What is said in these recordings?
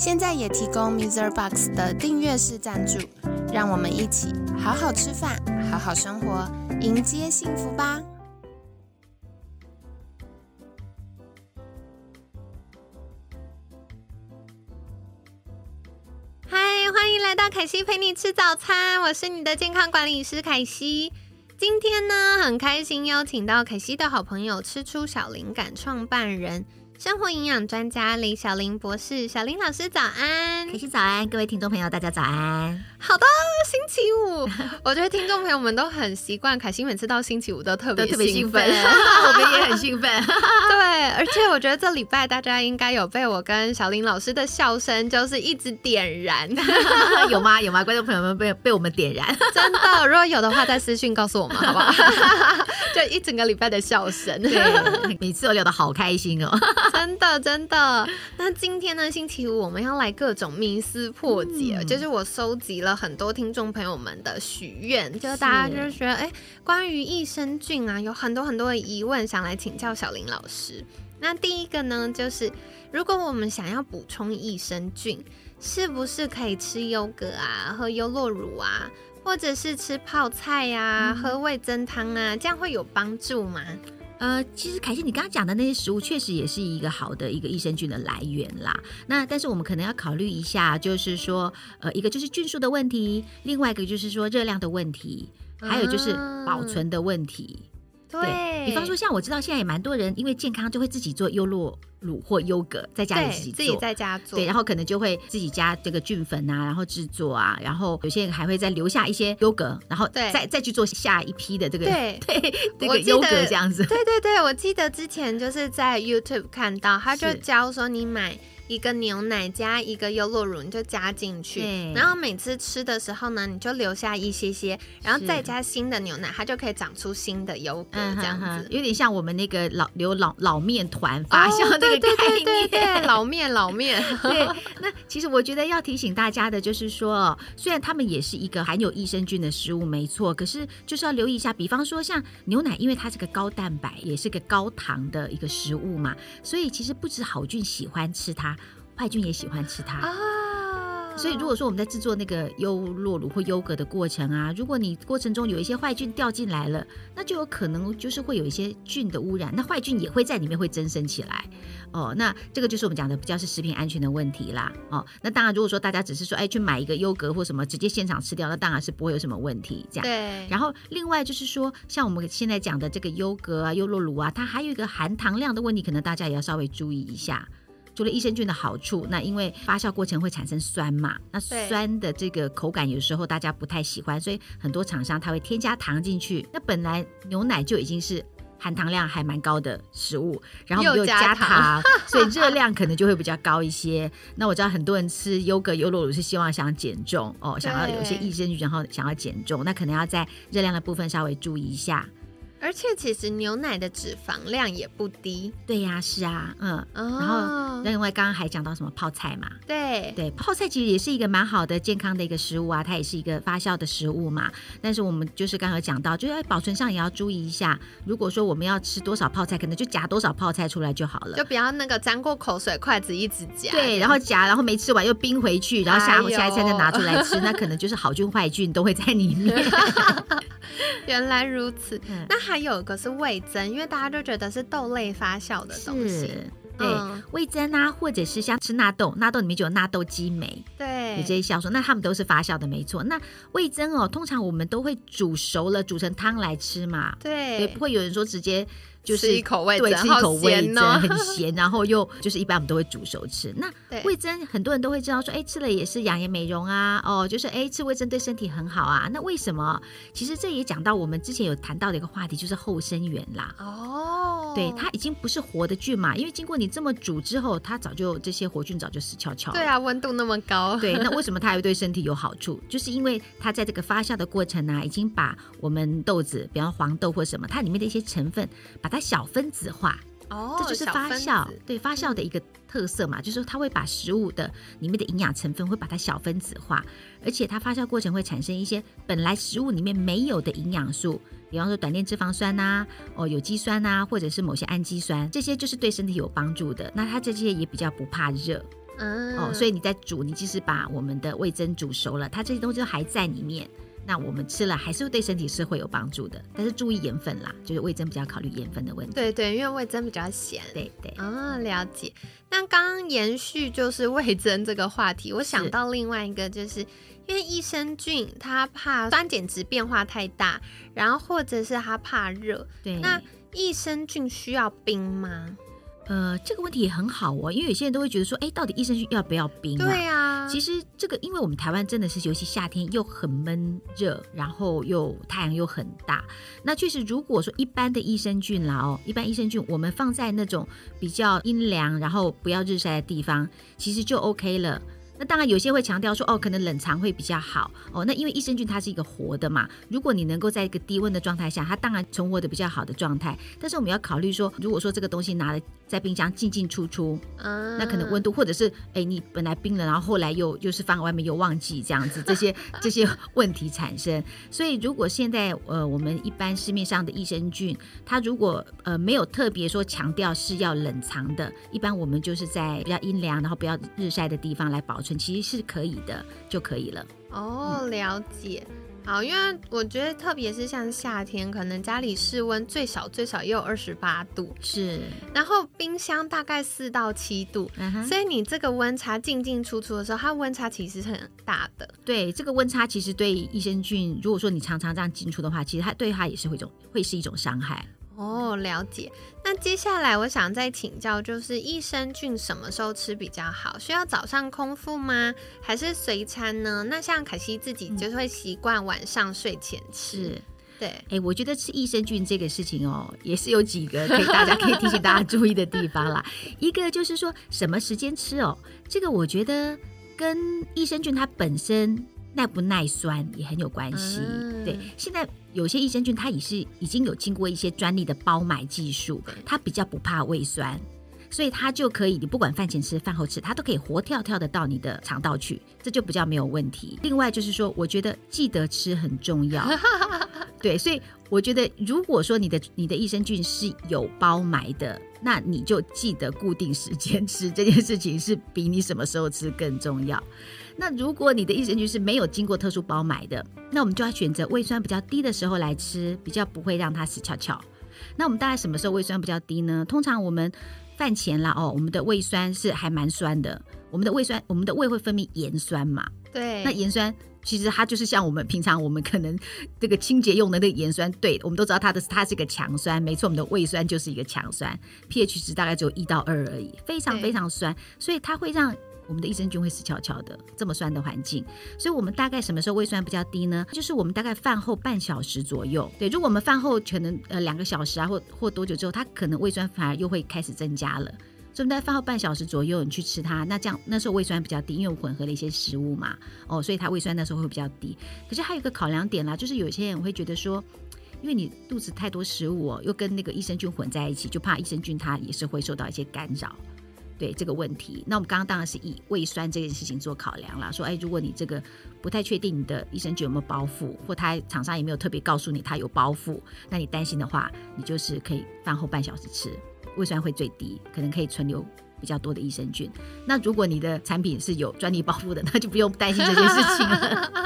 现在也提供 Mr. Box 的订阅式赞助，让我们一起好好吃饭，好好生活，迎接幸福吧！嗨，欢迎来到凯西陪你吃早餐，我是你的健康管理师凯西。今天呢，很开心邀请到凯西的好朋友，吃出小灵感创办人。生活营养专家李小玲博士，小玲老师早安，凯西早安，各位听众朋友大家早安。好的，星期五，我觉得听众朋友们都很习惯，凯欣每次到星期五都特别特别兴奋，我们也很兴奋。对，而且我觉得这礼拜大家应该有被我跟小玲老师的笑声就是一直点燃，有吗？有吗？观众朋友们被被我们点燃，真的，如果有的话，在私讯告诉我们好不好？就一整个礼拜的笑声，对，每次都聊得好开心哦。真的真的，那今天呢，星期五我们要来各种迷思破解，就是我收集了很多听众朋友们的许愿，就大家就是觉得，哎，关于益生菌啊，有很多很多的疑问，想来请教小林老师。那第一个呢，就是如果我们想要补充益生菌，是不是可以吃优格啊，喝优酪乳啊，或者是吃泡菜呀，喝味增汤啊，这样会有帮助吗？呃，其实凯西，你刚刚讲的那些食物确实也是一个好的一个益生菌的来源啦。那但是我们可能要考虑一下，就是说，呃，一个就是菌数的问题，另外一个就是说热量的问题，还有就是保存的问题。对。比方说，像我知道现在也蛮多人因为健康就会自己做优酪乳或优格，在家里自己自己在家做，对，然后可能就会自己加这个菌粉啊，然后制作啊，然后有些人还会再留下一些优格，然后再再去做下一批的这个对。对这个优格这样子。对对对，我记得之前就是在 YouTube 看到，他就教说你买。一个牛奶加一个优酪乳，你就加进去，然后每次吃的时候呢，你就留下一些些，然后再加新的牛奶，它就可以长出新的优格，这样子，有点像我们那个老留老老面团发酵那个概念，老面老面。对，那其实我觉得要提醒大家的就是说，虽然它们也是一个含有益生菌的食物，没错，可是就是要留意一下，比方说像牛奶，因为它是个高蛋白，也是个高糖的一个食物嘛，所以其实不止好菌喜欢吃它。坏菌也喜欢吃它啊，所以如果说我们在制作那个优酪乳或优格的过程啊，如果你过程中有一些坏菌掉进来了，那就有可能就是会有一些菌的污染，那坏菌也会在里面会增生起来哦。那这个就是我们讲的比较是食品安全的问题啦哦。那当然，如果说大家只是说哎去买一个优格或什么直接现场吃掉，那当然是不会有什么问题这样。对。然后另外就是说，像我们现在讲的这个优格啊、优酪乳啊，它还有一个含糖量的问题，可能大家也要稍微注意一下。除了益生菌的好处，那因为发酵过程会产生酸嘛，那酸的这个口感有时候大家不太喜欢，所以很多厂商它会添加糖进去。那本来牛奶就已经是含糖量还蛮高的食物，然后又加糖，所以热量可能就会比较高一些。那我知道很多人吃优格、优酪乳是希望想减重哦，想要有一些益生菌，然后想要减重，那可能要在热量的部分稍微注意一下。而且其实牛奶的脂肪量也不低，对呀，是啊，嗯，然后另外刚刚还讲到什么泡菜嘛，对。对，泡菜其实也是一个蛮好的健康的一个食物啊，它也是一个发酵的食物嘛。但是我们就是刚刚讲到，就是在保存上也要注意一下。如果说我们要吃多少泡菜，可能就夹多少泡菜出来就好了，就不要那个沾过口水筷子一直夹，对，然后夹，然后没吃完又冰回去，然后下下一餐再拿出来吃，那可能就是好菌坏菌都会在里面。原来如此，那。还有一个是味增，因为大家就觉得是豆类发酵的东西，对，味增啊，或者是像吃纳豆，纳豆里面就有纳豆激酶，对，有这些酵素，那它们都是发酵的，没错。那味增哦，通常我们都会煮熟了，煮成汤来吃嘛，对，不会有人说直接。就是一口味对，吃一口味增，很咸，然后又就是一般我们都会煮熟吃。那味增很多人都会知道说，哎，吃了也是养颜美容啊，哦，就是哎，吃味增对身体很好啊。那为什么？其实这也讲到我们之前有谈到的一个话题，就是后生元啦。哦。对，它已经不是活的菌嘛，因为经过你这么煮之后，它早就这些活菌早就死翘翘了。对啊，温度那么高。对，那为什么它还会对身体有好处？就是因为它在这个发酵的过程呢，已经把我们豆子，比方黄豆或什么，它里面的一些成分，把它小分子化。哦，这就是发酵，对发酵的一个特色嘛，就是说它会把食物的里面的营养成分会把它小分子化，而且它发酵过程会产生一些本来食物里面没有的营养素，比方说短链脂肪酸呐，哦有机酸呐，或者是某些氨基酸，这些就是对身体有帮助的。那它这些也比较不怕热，嗯，哦，所以你在煮，你即使把我们的味增煮熟了，它这些东西都还在里面。那我们吃了还是对身体是会有帮助的，但是注意盐分啦，就是味增比较考虑盐分的问题。对对，因为味增比较咸。对对。啊，了解。那刚刚延续就是味增这个话题，我想到另外一个，就是因为益生菌它怕酸碱值变化太大，然后或者是它怕热。对。那益生菌需要冰吗？呃，这个问题也很好哦，因为有些人都会觉得说，哎，到底益生菌要不要冰啊？对啊，其实这个，因为我们台湾真的是，尤其夏天又很闷热，然后又太阳又很大，那确实，如果说一般的益生菌啦哦，一般益生菌我们放在那种比较阴凉，然后不要日晒的地方，其实就 OK 了。那当然，有些会强调说，哦，可能冷藏会比较好哦。那因为益生菌它是一个活的嘛，如果你能够在一个低温的状态下，它当然存活的比较好的状态。但是我们要考虑说，如果说这个东西拿了在冰箱进进出出，那可能温度或者是哎，你本来冰了，然后后来又又是放外面又忘记这样子，这些 这些问题产生。所以如果现在呃，我们一般市面上的益生菌，它如果呃没有特别说强调是要冷藏的，一般我们就是在比较阴凉，然后不要日晒的地方来保存。其实是可以的，就可以了。哦，了解。好，因为我觉得，特别是像夏天，可能家里室温最少最少也有二十八度，是。然后冰箱大概四到七度，所以你这个温差进进出出的时候，它温差其实是很大的。对，这个温差其实对益生菌，如果说你常常这样进出的话，其实它对它也是会种会是一种伤害。哦，了解。那接下来我想再请教，就是益生菌什么时候吃比较好？需要早上空腹吗？还是随餐呢？那像凯西自己就会习惯晚上睡前吃。对，哎，我觉得吃益生菌这个事情哦，也是有几个可以大家可以提醒大家注意的地方啦。一个就是说什么时间吃哦，这个我觉得跟益生菌它本身。耐不耐酸也很有关系。对，现在有些益生菌它也是已经有经过一些专利的包埋技术，它比较不怕胃酸，所以它就可以，你不管饭前吃、饭后吃，它都可以活跳跳的到你的肠道去，这就比较没有问题。另外就是说，我觉得记得吃很重要。对，所以我觉得如果说你的你的益生菌是有包埋的，那你就记得固定时间吃，这件事情是比你什么时候吃更重要。那如果你的益生菌是没有经过特殊包买的，那我们就要选择胃酸比较低的时候来吃，比较不会让它死翘翘。那我们大概什么时候胃酸比较低呢？通常我们饭前啦哦，我们的胃酸是还蛮酸的。我们的胃酸，我们的胃会分泌盐酸嘛？对。那盐酸其实它就是像我们平常我们可能这个清洁用的那个盐酸，对，我们都知道它的它是一个强酸，没错，我们的胃酸就是一个强酸，pH 值大概只有一到二而已，非常非常酸，所以它会让。我们的益生菌会死翘翘的，这么酸的环境，所以我们大概什么时候胃酸比较低呢？就是我们大概饭后半小时左右。对，如果我们饭后可能呃两个小时啊，或或多久之后，它可能胃酸反而又会开始增加了。所以我们在饭后半小时左右，你去吃它，那这样那时候胃酸比较低，因为我混合了一些食物嘛，哦，所以它胃酸那时候会比较低。可是还有一个考量点啦，就是有些人会觉得说，因为你肚子太多食物哦，又跟那个益生菌混在一起，就怕益生菌它也是会受到一些干扰。对这个问题，那我们刚刚当然是以胃酸这件事情做考量了。说，哎，如果你这个不太确定你的益生菌有没有包覆，或他厂商也没有特别告诉你它有包覆，那你担心的话，你就是可以饭后半小时吃，胃酸会最低，可能可以存留。比较多的益生菌，那如果你的产品是有专利包覆的，那就不用担心这件事情了。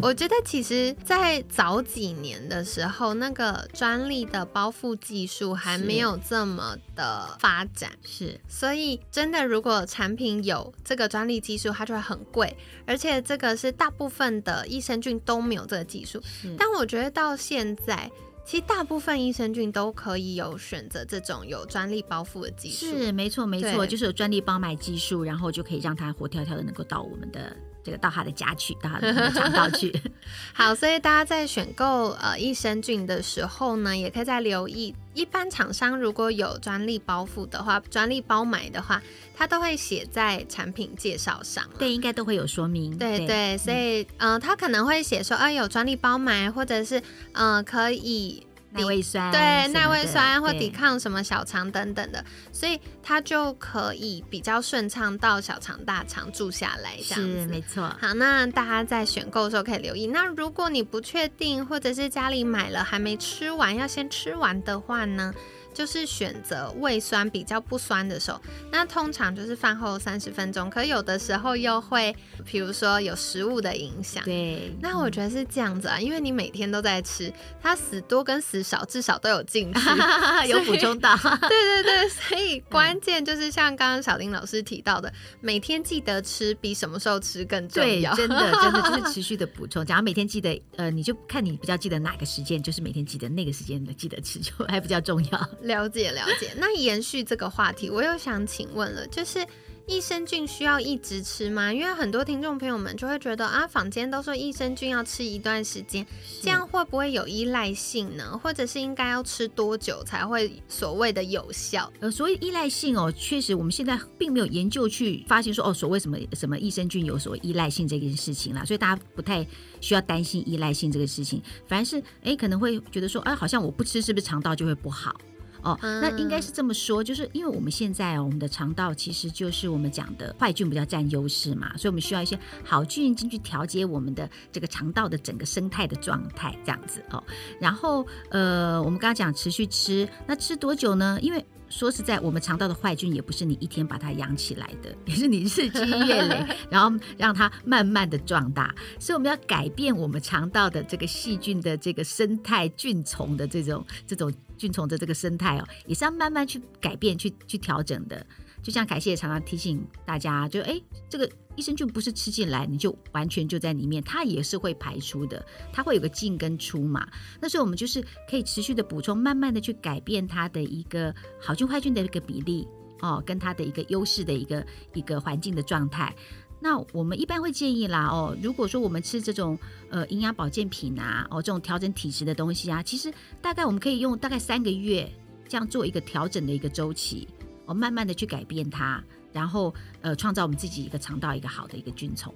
我觉得其实，在早几年的时候，那个专利的包覆技术还没有这么的发展，是，所以真的，如果产品有这个专利技术，它就会很贵，而且这个是大部分的益生菌都没有这个技术。但我觉得到现在。其实大部分益生菌都可以有选择这种有专利包覆的技术，是没错没错，就是有专利包埋技术，然后就可以让它活跳跳的能够到我们的。这个到他的家去，到他的肠道去。好，所以大家在选购呃益生菌的时候呢，也可以再留意，一般厂商如果有专利包覆的话，专利包买的话，它都会写在产品介绍上。对，应该都会有说明。对对，所以嗯，他可能会写说，啊，有专利包买，或者是嗯，可以。耐胃酸对耐胃酸或抵抗什么小肠等等的，所以它就可以比较顺畅到小肠大肠住下来，这样子没错。好，那大家在选购的时候可以留意。那如果你不确定，或者是家里买了还没吃完，要先吃完的话呢？就是选择胃酸比较不酸的时候，那通常就是饭后三十分钟。可有的时候又会，比如说有食物的影响。对，那我觉得是这样子啊，因为你每天都在吃，它死多跟死少至少都有进去，有补充到。对对对，所以关键就是像刚刚小林老师提到的，每天记得吃比什么时候吃更重要。对真的真的就是 持续的补充。假如每天记得，呃，你就看你比较记得哪个时间，就是每天记得那个时间的记得吃，就还比较重要。了解了解，那延续这个话题，我又想请问了，就是益生菌需要一直吃吗？因为很多听众朋友们就会觉得啊，坊间都说益生菌要吃一段时间，这样会不会有依赖性呢？或者是应该要吃多久才会所谓的有效？呃，所谓依赖性哦，确实我们现在并没有研究去发现说哦，所谓什么什么益生菌有所依赖性这件事情啦，所以大家不太需要担心依赖性这个事情，反而是哎可能会觉得说，哎，好像我不吃是不是肠道就会不好？哦，那应该是这么说，就是因为我们现在我们的肠道其实就是我们讲的坏菌比较占优势嘛，所以我们需要一些好菌进去调节我们的这个肠道的整个生态的状态，这样子哦。然后呃，我们刚刚讲持续吃，那吃多久呢？因为说实在，我们肠道的坏菌也不是你一天把它养起来的，也是你日积月累，然后让它慢慢的壮大。所以我们要改变我们肠道的这个细菌的这个生态菌虫的这种这种菌虫的这个生态哦，也是要慢慢去改变、去去调整的。就像凯西也常常提醒大家，就哎，这个益生菌不是吃进来你就完全就在里面，它也是会排出的，它会有个进跟出嘛。那所以我们就是可以持续的补充，慢慢的去改变它的一个好菌坏菌的一个比例哦，跟它的一个优势的一个一个环境的状态。那我们一般会建议啦哦，如果说我们吃这种呃营养保健品啊哦这种调整体质的东西啊，其实大概我们可以用大概三个月这样做一个调整的一个周期。哦慢慢的去改变它，然后呃创造我们自己一个肠道一个好的一个菌虫。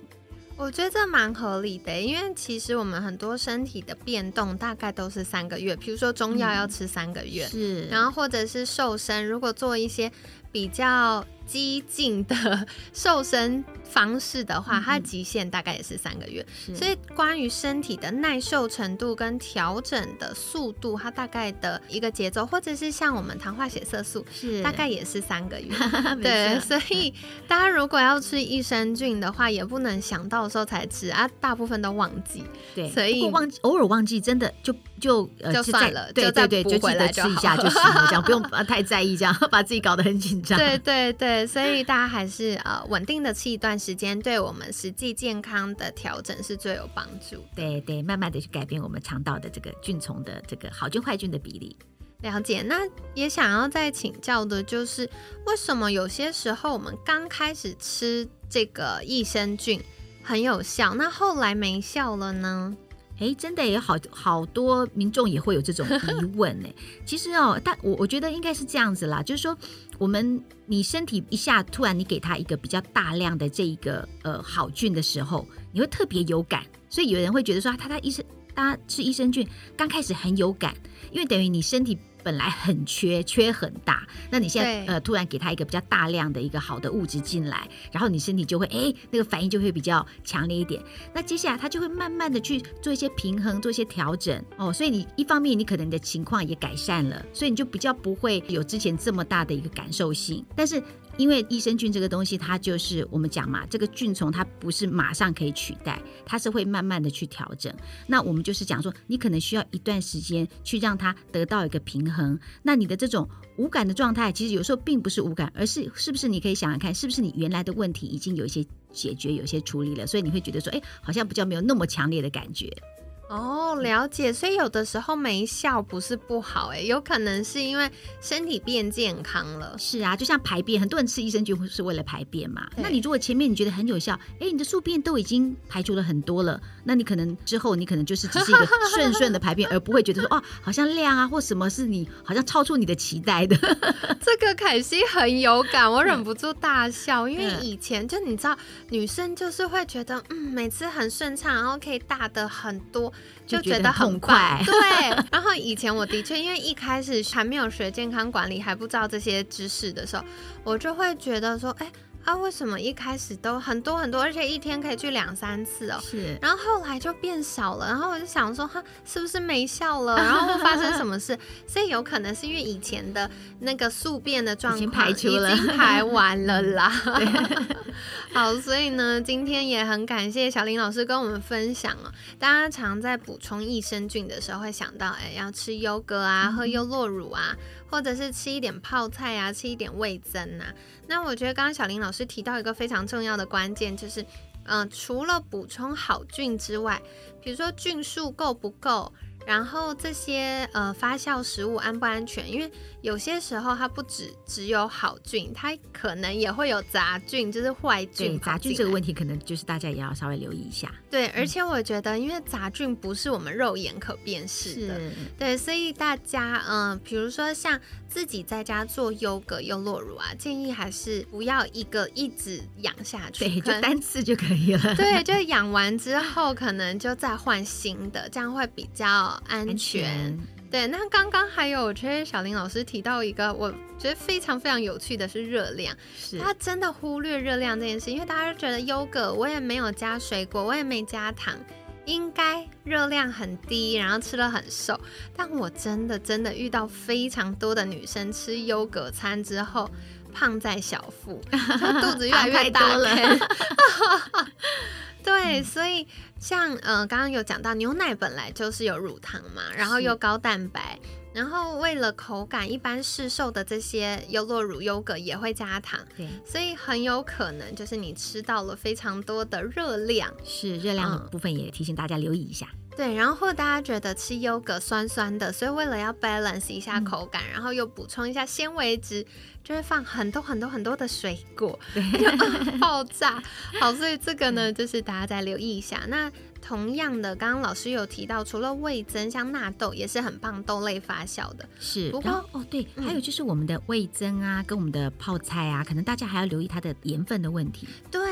我觉得这蛮合理的，因为其实我们很多身体的变动大概都是三个月，比如说中药要吃三个月，是，然后或者是瘦身，如果做一些比较。激进的瘦身方式的话，它的极限大概也是三个月。所以关于身体的耐受程度跟调整的速度，它大概的一个节奏，或者是像我们糖化血色素，是大概也是三个月。对，所以大家如果要吃益生菌的话，也不能想到时候才吃啊，大部分都忘记。对，所以忘记偶尔忘记，真的就就呃就算了，对对对，就记得吃一下就行了，这样 不用太在意，这样 把自己搞得很紧张。对对对。所以大家还是呃稳定的吃一段时间，对我们实际健康的调整是最有帮助。对对，慢慢的去改变我们肠道的这个菌虫的这个好菌坏菌的比例。了解。那也想要再请教的就是，为什么有些时候我们刚开始吃这个益生菌很有效，那后来没效了呢？哎，真的有好好多民众也会有这种疑问呢。其实哦，但我我觉得应该是这样子啦，就是说，我们你身体一下突然你给他一个比较大量的这一个呃好菌的时候，你会特别有感，所以有人会觉得说，他他医生，大家吃益生菌刚开始很有感，因为等于你身体。本来很缺，缺很大，那你现在呃突然给他一个比较大量的一个好的物质进来，然后你身体就会哎那个反应就会比较强烈一点。那接下来他就会慢慢的去做一些平衡，做一些调整哦。所以你一方面你可能你的情况也改善了，所以你就比较不会有之前这么大的一个感受性。但是因为益生菌这个东西，它就是我们讲嘛，这个菌虫它不是马上可以取代，它是会慢慢的去调整。那我们就是讲说，你可能需要一段时间去让它得到一个平衡。那你的这种无感的状态，其实有时候并不是无感，而是是不是你可以想想看，是不是你原来的问题已经有一些解决，有些处理了，所以你会觉得说，哎，好像比较没有那么强烈的感觉。哦，了解。所以有的时候没效不是不好，哎，有可能是因为身体变健康了。是啊，就像排便，很多人吃益生菌是为了排便嘛。那你如果前面你觉得很有效，哎，你的宿便都已经排除了很多了，那你可能之后你可能就是只是一个顺顺的排便，而不会觉得说哦，好像量啊或什么是你好像超出你的期待的。这个凯西很有感，我忍不住大笑，因为以前就你知道，女生就是会觉得嗯，每次很顺畅，然后可以大的很多。就觉得很快，对。然后以前我的确，因为一开始还没有学健康管理，还不知道这些知识的时候，我就会觉得说，哎。啊，为什么一开始都很多很多，而且一天可以去两三次哦？是，然后后来就变少了，然后我就想说，哈，是不是没效了？然后发生什么事？所以有可能是因为以前的那个宿便的状况已经排完了啦。好，所以呢，今天也很感谢小林老师跟我们分享哦。大家常在补充益生菌的时候会想到，哎，要吃优格啊，喝优酪乳啊。或者是吃一点泡菜啊，吃一点味增啊。那我觉得刚刚小林老师提到一个非常重要的关键，就是，嗯，除了补充好菌之外，比如说菌数够不够。然后这些呃发酵食物安不安全？因为有些时候它不只只有好菌，它可能也会有杂菌，就是坏菌。杂菌这个问题可能就是大家也要稍微留意一下。对，而且我觉得，因为杂菌不是我们肉眼可辨识的，对，所以大家嗯，比如说像自己在家做优格、优酪乳啊，建议还是不要一个一直养下去，对，就单次就可以了。对，就养完之后可能就再换新的，这样会比较。安全，对。那刚刚还有，我觉得小林老师提到一个，我觉得非常非常有趣的是热量。是，他真的忽略热量这件事，因为大家都觉得优格我也没有加水果，我也没加糖，应该热量很低，然后吃了很瘦。但我真的真的遇到非常多的女生吃优格餐之后，胖在小腹，肚子越来越大 了。对，所以像呃，刚刚有讲到牛奶本来就是有乳糖嘛，然后又高蛋白，然后为了口感，一般市售的这些优酪乳、优格也会加糖，对，所以很有可能就是你吃到了非常多的热量，是热量的部分也提醒大家留意一下。对，然后大家觉得吃优格酸酸的，所以为了要 balance 一下口感，然后又补充一下纤维质。就会放很多很多很多的水果，爆炸。好，所以这个呢，就是大家再留意一下。那同样的，刚刚老师有提到，除了味增，像纳豆也是很棒豆类发酵的。是，不过哦，对，还有就是我们的味增啊，跟我们的泡菜啊，可能大家还要留意它的盐分的问题。对，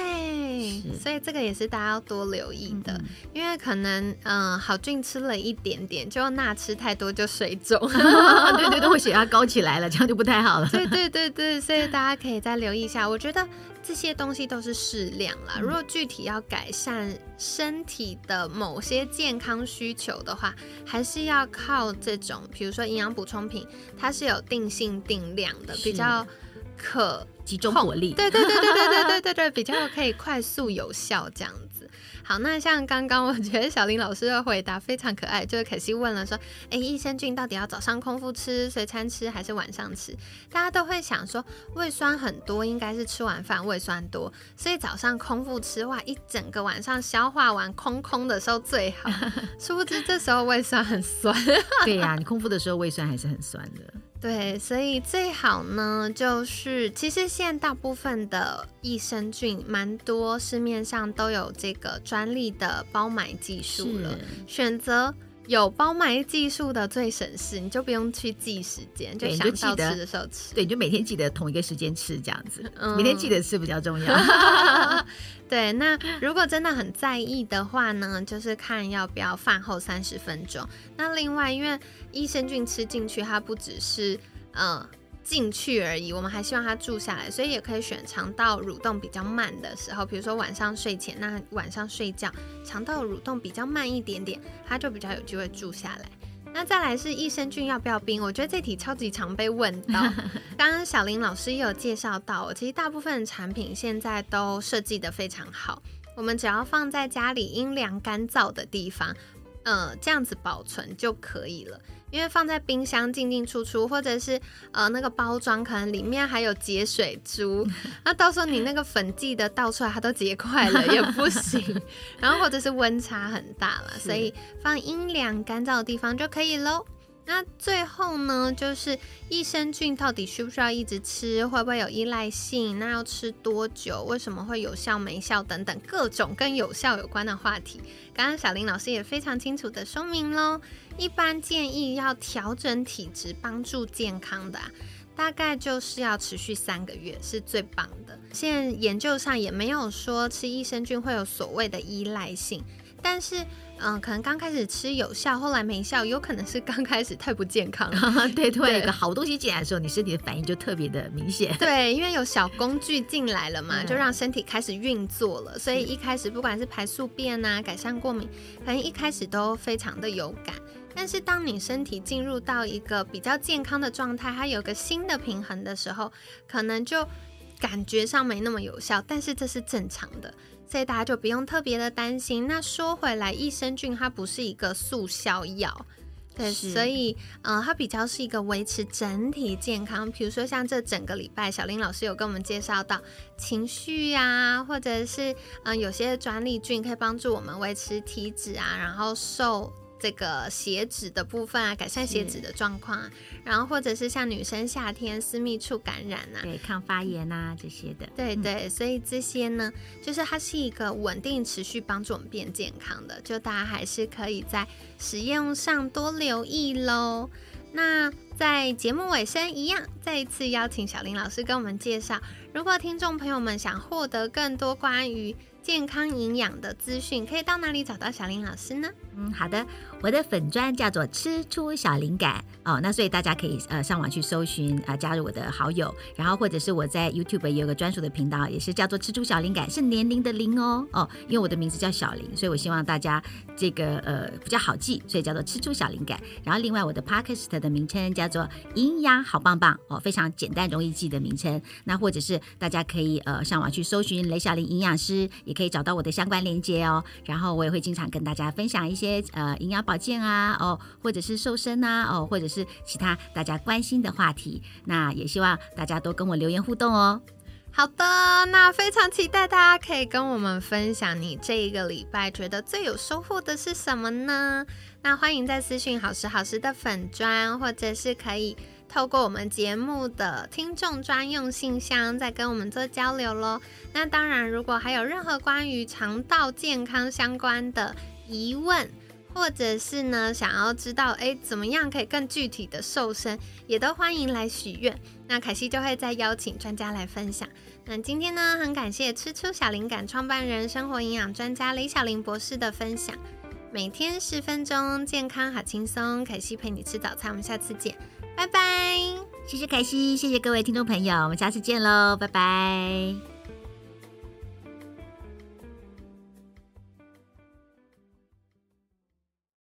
所以这个也是大家要多留意的，因为可能嗯，好菌吃了一点点，就钠吃太多就水肿，对 对对，会血压高起来了，这样就不太好了。对对对。对对，所以大家可以再留意一下。我觉得这些东西都是适量啦。如果具体要改善身体的某些健康需求的话，还是要靠这种，比如说营养补充品，它是有定性定量的，比较可集中火力。对对对对对对对对对，比较可以快速有效这样子。好，那像刚刚我觉得小林老师的回答非常可爱，就是可惜问了说，哎，益生菌到底要早上空腹吃、随餐吃还是晚上吃？大家都会想说，胃酸很多，应该是吃完饭胃酸多，所以早上空腹吃，哇，一整个晚上消化完空空的时候最好。殊不知这时候胃酸很酸。对呀，你空腹的时候胃酸还是很酸的。对，所以最好呢，就是其实现在大部分的益生菌，蛮多市面上都有这个专利的包买技术了。选择有包埋技术的最省事，你就不用去记时间，就想到吃的时候吃。对，你就每天记得同一个时间吃，这样子，每天记得吃比较重要。对，那如果真的很在意的话呢，就是看要不要饭后三十分钟。那另外，因为益生菌吃进去，它不只是嗯进去而已，我们还希望它住下来，所以也可以选肠道蠕动比较慢的时候，比如说晚上睡前，那晚上睡觉肠道蠕动比较慢一点点，它就比较有机会住下来。那再来是益生菌要不要冰？我觉得这题超级常被问到。刚刚小林老师也有介绍到，其实大部分产品现在都设计的非常好，我们只要放在家里阴凉干燥的地方，呃这样子保存就可以了。因为放在冰箱进进出出，或者是呃那个包装可能里面还有结水珠，那到时候你那个粉剂的倒出来它都结块了也不行。然后或者是温差很大了，所以放阴凉干燥的地方就可以喽。那最后呢，就是益生菌到底需不需要一直吃，会不会有依赖性？那要吃多久？为什么会有效没效？等等各种跟有效有关的话题，刚刚小林老师也非常清楚的说明喽。一般建议要调整体质、帮助健康的，大概就是要持续三个月是最棒的。现在研究上也没有说吃益生菌会有所谓的依赖性，但是。嗯，可能刚开始吃有效，后来没效，有可能是刚开始太不健康。对，突然有个好东西进来的时候，你身体的反应就特别的明显。对，因为有小工具进来了嘛，就让身体开始运作了，所以一开始不管是排宿便啊，改善过敏，反正一开始都非常的有感。但是当你身体进入到一个比较健康的状态，它有个新的平衡的时候，可能就感觉上没那么有效，但是这是正常的。所以大家就不用特别的担心。那说回来，益生菌它不是一个速效药，对，所以嗯，它比较是一个维持整体健康。比如说像这整个礼拜，小林老师有跟我们介绍到情绪呀，或者是嗯，有些专利菌可以帮助我们维持体脂啊，然后瘦。这个血脂的部分啊，改善血脂的状况啊，然后或者是像女生夏天私密处感染啊，对，抗发炎啊这些的，对对，所以这些呢，就是它是一个稳定持续帮助我们变健康的，就大家还是可以在使用上多留意喽。那在节目尾声一样，再一次邀请小林老师跟我们介绍，如果听众朋友们想获得更多关于健康营养的资讯，可以到哪里找到小林老师呢？嗯，好的。我的粉砖叫做吃出小灵感哦，那所以大家可以呃上网去搜寻啊，加入我的好友，然后或者是我在 YouTube 也有个专属的频道，也是叫做吃出小灵感，是年龄的零哦哦，因为我的名字叫小林，所以我希望大家这个呃比较好记，所以叫做吃出小灵感。然后另外我的 Podcast 的名称叫做营养好棒棒哦，非常简单容易记的名称。那或者是大家可以呃上网去搜寻雷小林营养师，也可以找到我的相关链接哦。然后我也会经常跟大家分享一些呃营养。保健啊，哦，或者是瘦身啊，哦，或者是其他大家关心的话题，那也希望大家多跟我留言互动哦。好的，那非常期待大家可以跟我们分享你这一个礼拜觉得最有收获的是什么呢？那欢迎在私讯好时好时的粉砖，或者是可以透过我们节目的听众专用信箱，再跟我们做交流喽。那当然，如果还有任何关于肠道健康相关的疑问，或者是呢，想要知道哎，怎么样可以更具体的瘦身，也都欢迎来许愿。那凯西就会再邀请专家来分享。那今天呢，很感谢吃出小灵感创办人、生活营养专家李小玲博士的分享。每天十分钟，健康好轻松。凯西陪你吃早餐，我们下次见，拜拜。谢谢凯西，谢谢各位听众朋友，我们下次见喽，拜拜。